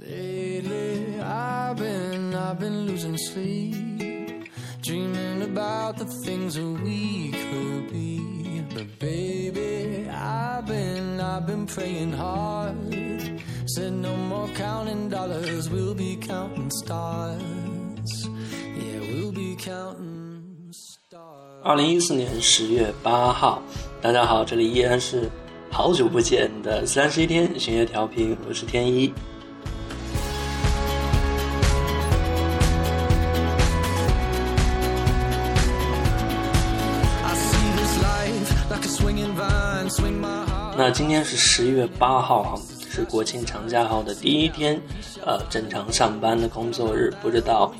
Lately, I've been, I've been losing sleep, dreaming about the things that we could be. But baby, I've been, I've been praying hard. Said no more counting dollars, we'll be counting stars. Yeah, we'll be counting stars. 二零一四年十月八号，大家好，这里依然是好久不见的三十一天巡夜调频，我是天一。那今天是十一月八号哈，是国庆长假后的第一天，呃，正常上班的工作日。不知道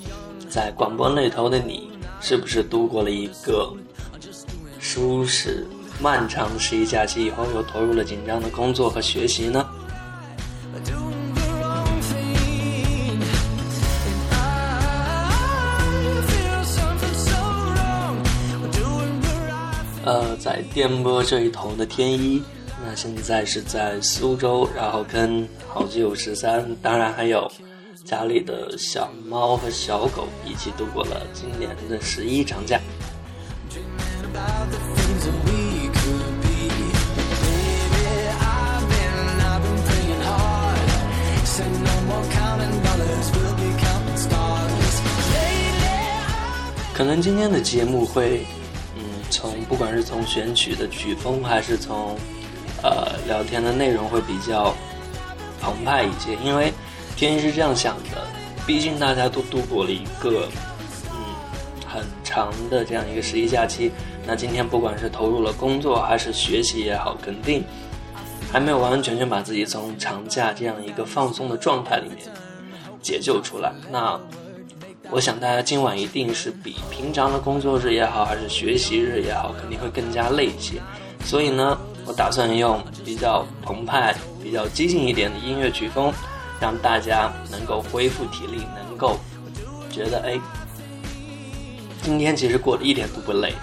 在广播那头的你，是不是度过了一个舒适漫长的十一假期以后，又投入了紧张的工作和学习呢？在电波这一头的天一，那现在是在苏州，然后跟好基友十三，当然还有家里的小猫和小狗一起度过了今年的十一长假。可能今天的节目会。从不管是从选曲的曲风，还是从呃聊天的内容，会比较澎湃一些。因为天一是这样想的，毕竟大家都度过了一个嗯很长的这样一个十一假期。那今天不管是投入了工作还是学习也好，肯定还没有完完全全把自己从长假这样一个放松的状态里面解救出来。那。我想大家今晚一定是比平常的工作日也好，还是学习日也好，肯定会更加累一些。所以呢，我打算用比较澎湃、比较激进一点的音乐曲风，让大家能够恢复体力，能够觉得哎，今天其实过得一点都不累。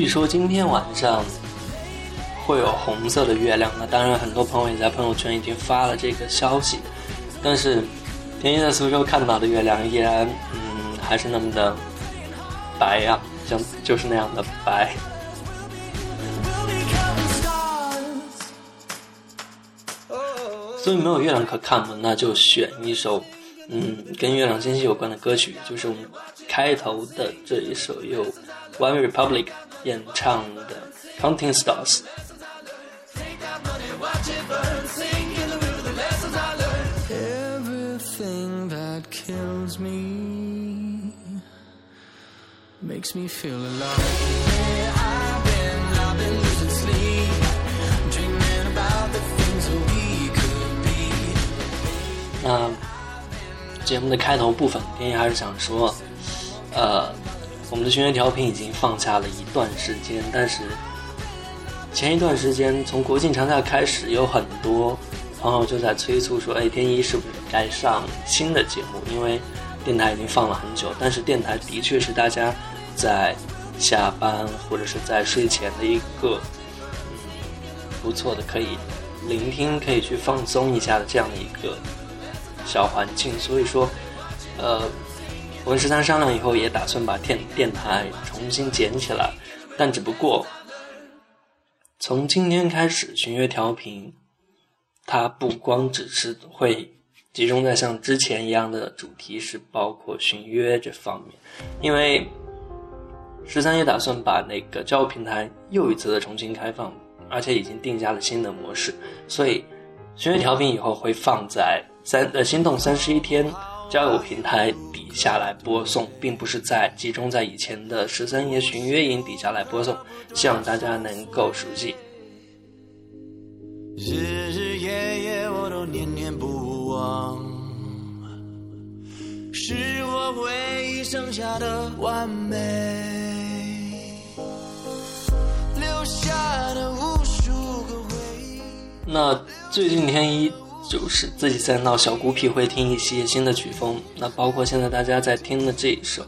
据说今天晚上会有红色的月亮，那当然很多朋友也在朋友圈已经发了这个消息，但是天一在苏州看到的月亮依然，嗯，还是那么的白呀，像就是那样的白。所以没有月亮可看嘛，那就选一首，嗯，跟月亮星系有关的歌曲，就是我们开头的这一首由 One Republic。演唱的《Counting Stars》。Everything that kills me makes me feel alive. I've been, I've been losing sleep, dreaming about the things that we could be. 那节目的开头部分，天一还是想说，呃。 我们的巡乐调频已经放下了一段时间，但是前一段时间从国庆长假开始，有很多朋友就在催促说：“哎，天一是不是该上新的节目？”因为电台已经放了很久，但是电台的确是大家在下班或者是在睡前的一个嗯不错的可以聆听、可以去放松一下的这样的一个小环境。所以说，呃。我跟十三商量以后，也打算把电电台重新捡起来，但只不过从今天开始，巡乐调频，它不光只是会集中在像之前一样的主题，是包括巡约这方面，因为十三也打算把那个交友平台又一次的重新开放，而且已经定下了新的模式，所以巡乐调频以后会放在三呃心动三十一天。交友平台底下来播送，并不是在集中在以前的十三爷巡约营底下来播送，希望大家能够熟悉。日日夜夜我都念念不忘，是我唯一剩下的完美，留下的无数个回忆。那最近天一就是自己在闹小孤僻，会听一些新的曲风。那包括现在大家在听的这一首，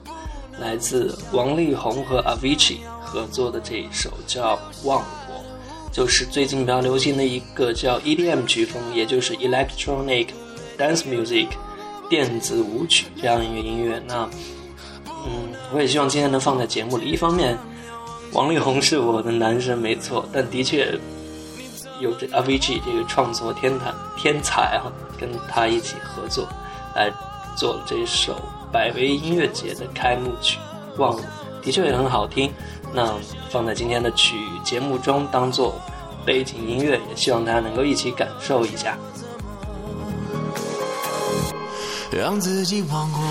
来自王力宏和 Avicii 合作的这一首叫《忘我》，就是最近比较流行的一个叫 EDM 曲风，也就是 Electronic Dance Music 电子舞曲这样一个音乐。那嗯，我也希望今天能放在节目里。一方面，王力宏是我的男神，没错，但的确。有这 Avicii 这个创作天才天才哈，跟他一起合作，来做了这首百威音乐节的开幕曲《忘了》，的确也很好听。那放在今天的曲节目中当做背景音乐，也希望大家能够一起感受一下。让自己忘过，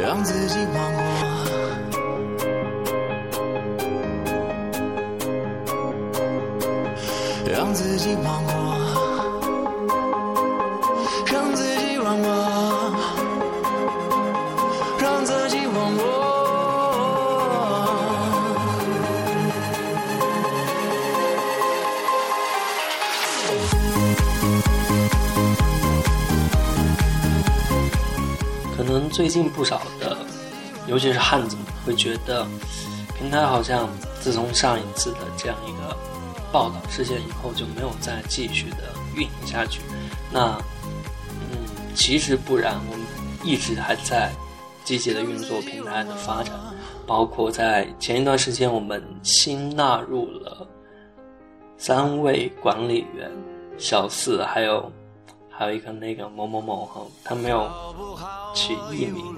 让自己忘过。自己忘我，让自己忘我，让自己忘我。可能最近不少的，尤其是汉子们，会觉得平台好像自从上一次的这样一个。报道事件以后就没有再继续的运营下去。那，嗯，其实不然，我们一直还在积极的运作平台的发展，包括在前一段时间，我们新纳入了三位管理员，小四，还有还有一个那个某某某哈，他没有取艺名。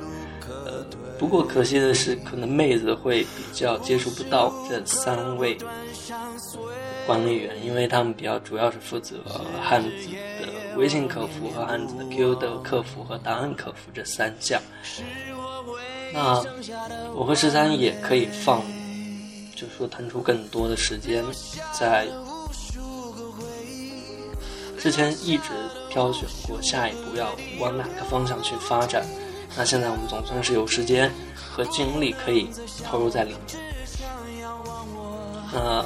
不过可惜的是，可能妹子会比较接触不到这三位。管理员，因为他们比较主要是负责汉子的微信客服和汉子的 QQ 的客服和答案客服这三项。那我和十三也可以放，就是说腾出更多的时间，在之前一直挑选过下一步要往哪个方向去发展。那现在我们总算是有时间和精力可以投入在里面。那。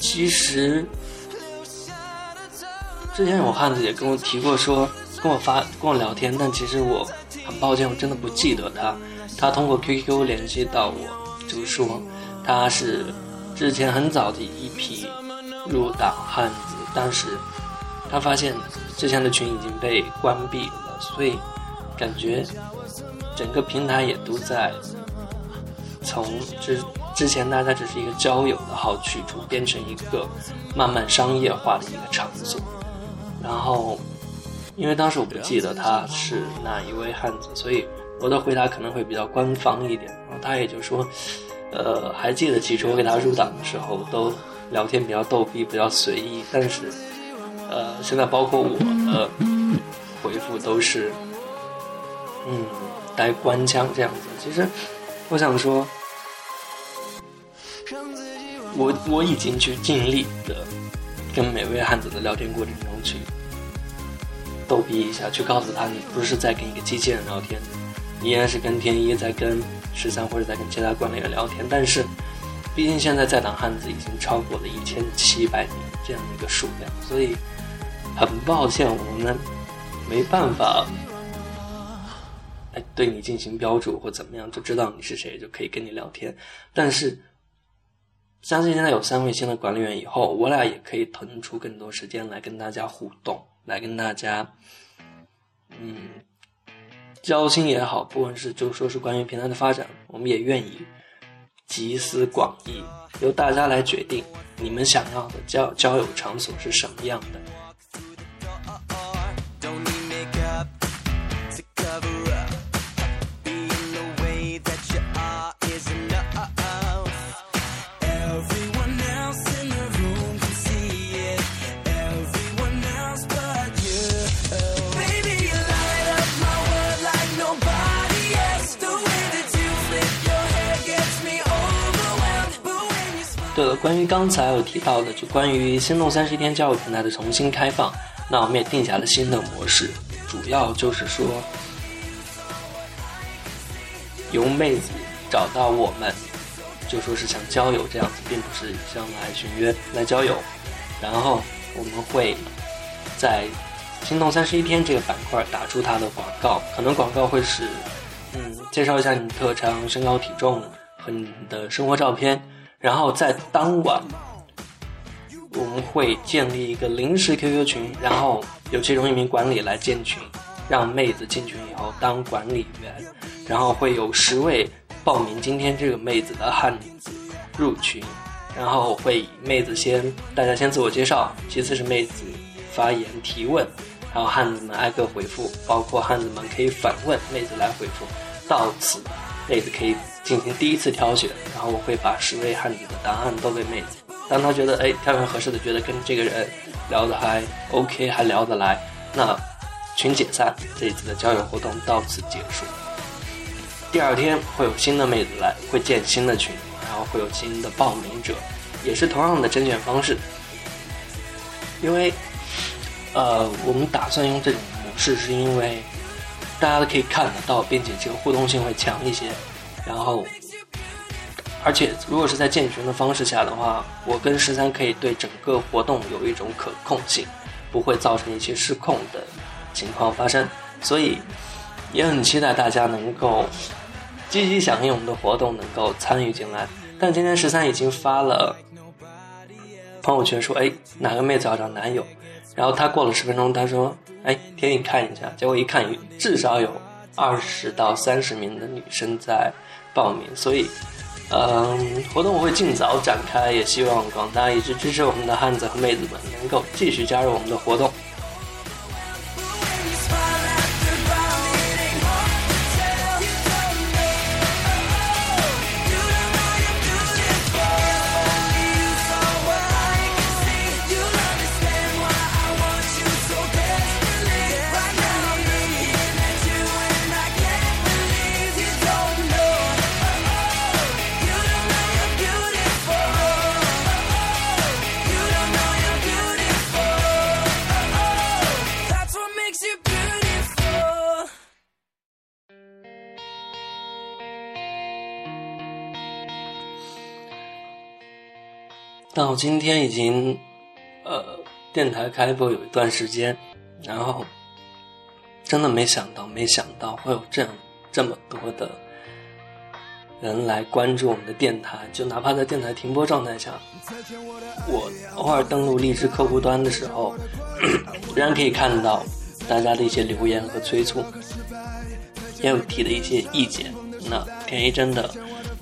其实，之前有汉子也跟我提过，说跟我发跟我聊天，但其实我很抱歉，我真的不记得他。他通过 QQ 联系到我，就说他是之前很早的一批入党汉子，但是他发现之前的群已经被关闭了，所以感觉整个平台也都在从之。之前大家只是一个交友的好去处，变成一个慢慢商业化的一个场所。然后，因为当时我不记得他是哪一位汉子，所以我的回答可能会比较官方一点。然后他也就说，呃，还记得起初我给他入党的时候，都聊天比较逗逼，比较随意。但是，呃，现在包括我呃回复都是，嗯，带官腔这样子。其实，我想说。我我已经去尽力的跟每位汉子的聊天过程中去逗逼一下，去告诉他你不是在跟一个机器人聊天，你依然是跟天一在跟十三或者在跟其他管理员聊天。但是，毕竟现在在党汉子已经超过了一千七百名这样的一个数量，所以很抱歉我们没办法来对你进行标注或怎么样，就知道你是谁就可以跟你聊天。但是。相信现在有三位新的管理员以后，我俩也可以腾出更多时间来跟大家互动，来跟大家，嗯，交心也好，不管是就说是关于平台的发展，我们也愿意集思广益，由大家来决定你们想要的交交友场所是什么样的。关于刚才我提到的，就关于心动三十一天交友平台的重新开放，那我们也定下了新的模式，主要就是说由妹子找到我们，就说是想交友这样子，并不是想来寻约来交友。然后我们会在“心动三十一天”这个板块打出它的广告，可能广告会是嗯，介绍一下你的特长、身高、体重和你的生活照片。然后在当晚，我们会建立一个临时 QQ 群，然后由其中一名管理来建群，让妹子进群以后当管理员，然后会有十位报名今天这个妹子的汉子入群，然后会妹子先大家先自我介绍，其次是妹子发言提问，然后汉子们挨个回复，包括汉子们可以反问妹子来回复，到此。妹子可以。进行第一次挑选，然后我会把十位汉子的答案都给妹子。当她觉得哎挑选合适的，觉得跟这个人聊得还 OK，还聊得来，那群解散，这一次的交友活动到此结束。第二天会有新的妹子来，会建新的群，然后会有新的报名者，也是同样的甄选方式。因为呃，我们打算用这种模式，是因为大家都可以看得到，并且这个互动性会强一些。然后，而且如果是在建群的方式下的话，我跟十三可以对整个活动有一种可控性，不会造成一些失控的情况发生。所以也很期待大家能够积极响应我们的活动，能够参与进来。但今天十三已经发了朋友圈说：“哎，哪个妹子要找男友？”然后他过了十分钟，他说：“哎，天你看一下。”结果一看，至少有二十到三十名的女生在。报名，所以，嗯，活动我会尽早展开，也希望广大一直支持我们的汉子和妹子们能够继续加入我们的活动。到今天已经，呃，电台开播有一段时间，然后真的没想到，没想到会有这样这么多的人来关注我们的电台。就哪怕在电台停播状态下，我偶尔登录荔枝客户端的时候，仍然可以看到大家的一些留言和催促，也有提的一些意见。那田一真的。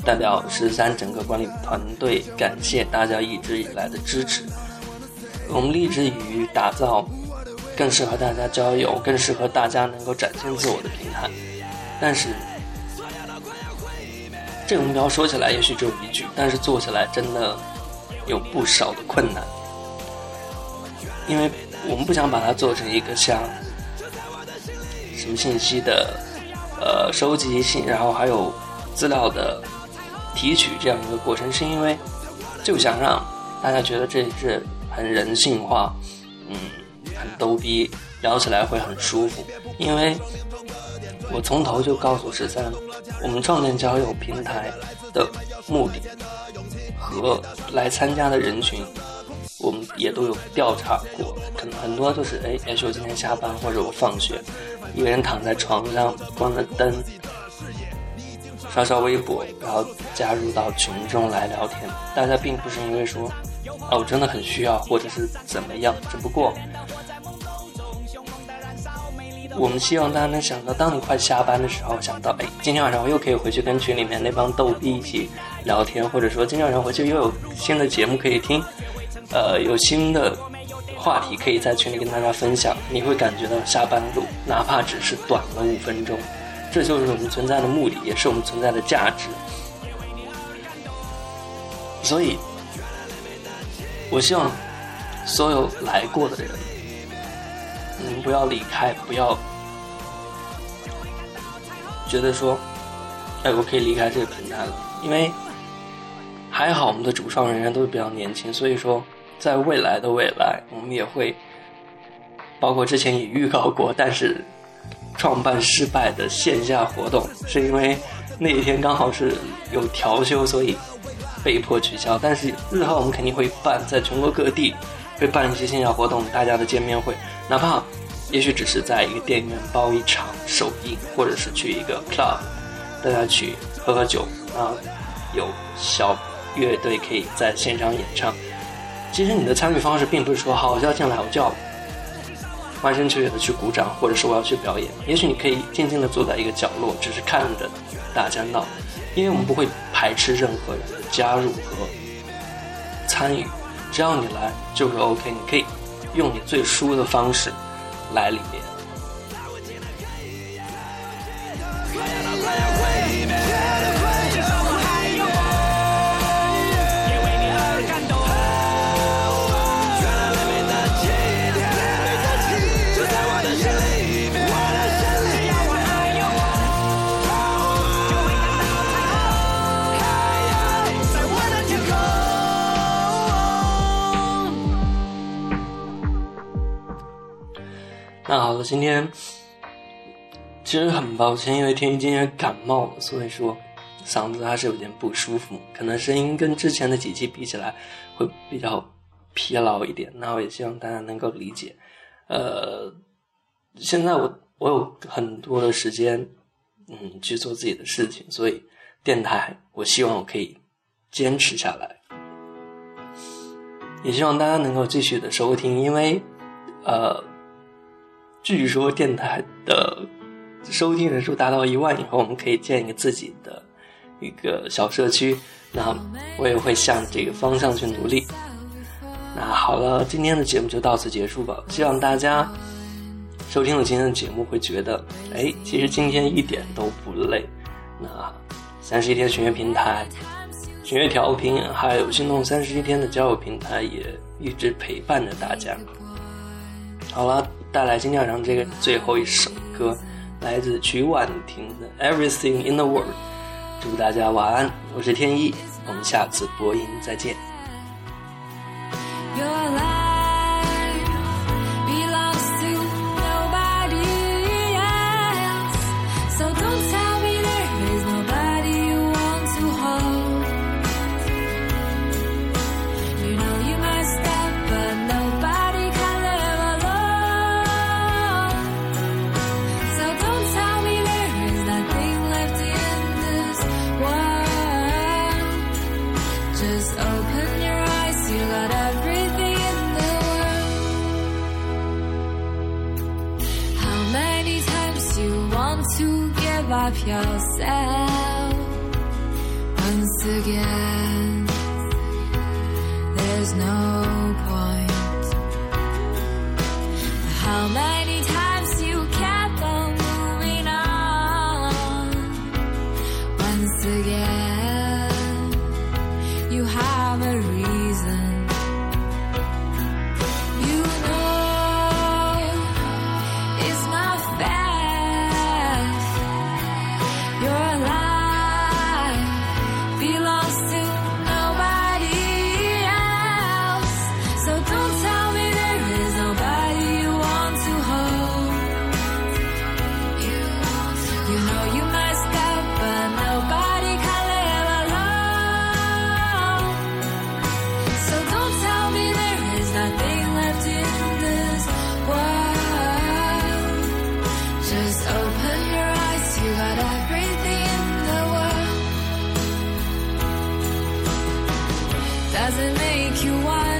代表十三整个管理团队，感谢大家一直以来的支持。我们立志于打造更适合大家交友、更适合大家能够展现自我的平台。但是，这个目标说起来也许只有一句，但是做起来真的有不少的困难。因为我们不想把它做成一个像什么信息的呃收集信，然后还有资料的。提取这样一个过程，是因为就想让大家觉得这是很人性化，嗯，很逗逼，聊起来会很舒服。因为我从头就告诉十三，我们创建交友平台的目的和来参加的人群，我们也都有调查过，可能很多都是哎，也许我今天下班或者我放学，一个人躺在床上，关了灯。刷刷微博，然后加入到群中来聊天。大家并不是因为说，哦，我真的很需要，或者是怎么样。只不过，我们希望大家能想到，当你快下班的时候，想到，哎，今天晚上我又可以回去跟群里面那帮逗逼一起聊天，或者说今天晚上回去又有新的节目可以听，呃，有新的话题可以在群里跟大家分享。你会感觉到下班路，哪怕只是短了五分钟。这就是我们存在的目的，也是我们存在的价值。所以，我希望所有来过的人，你们不要离开，不要觉得说，哎，我可以离开这个平台了。因为还好，我们的主创人员都是比较年轻，所以说，在未来的未来，我们也会，包括之前也预告过，但是。创办失败的线下活动，是因为那一天刚好是有调休，所以被迫取消。但是日后我们肯定会办，在全国各地会办一些线下活动，大家的见面会，哪怕也许只是在一个电影院包一场首映，或者是去一个 club，大家去喝喝酒啊，有小乐队可以在现场演唱。其实你的参与方式并不是说好，我就要进来，我就要。欢声雀跃的去鼓掌，或者是我要去表演。也许你可以静静的坐在一个角落，只是看着大家闹，因为我们不会排斥任何人的加入和参与，只要你来就是 OK。你可以用你最舒服的方式来里面。今天其实很抱歉，因为天一今天感冒了，所以说嗓子还是有点不舒服，可能声音跟之前的几期比起来会比较疲劳一点。那我也希望大家能够理解。呃，现在我我有很多的时间，嗯，去做自己的事情，所以电台我希望我可以坚持下来，也希望大家能够继续的收听，因为呃。据说电台的收听人数达到一万以后，我们可以建一个自己的一个小社区。那我也会向这个方向去努力。那好了，今天的节目就到此结束吧。希望大家收听了今天的节目，会觉得，哎，其实今天一点都不累。那三十一天巡阅平台、巡阅调频，还有心动三十一天的交友平台，也一直陪伴着大家。好了。带来今天晚上这个最后一首歌，来自曲婉婷的《Everything in the World》。祝大家晚安，我是天一，我们下次播音再见。Yourself once again. Does it make you wild?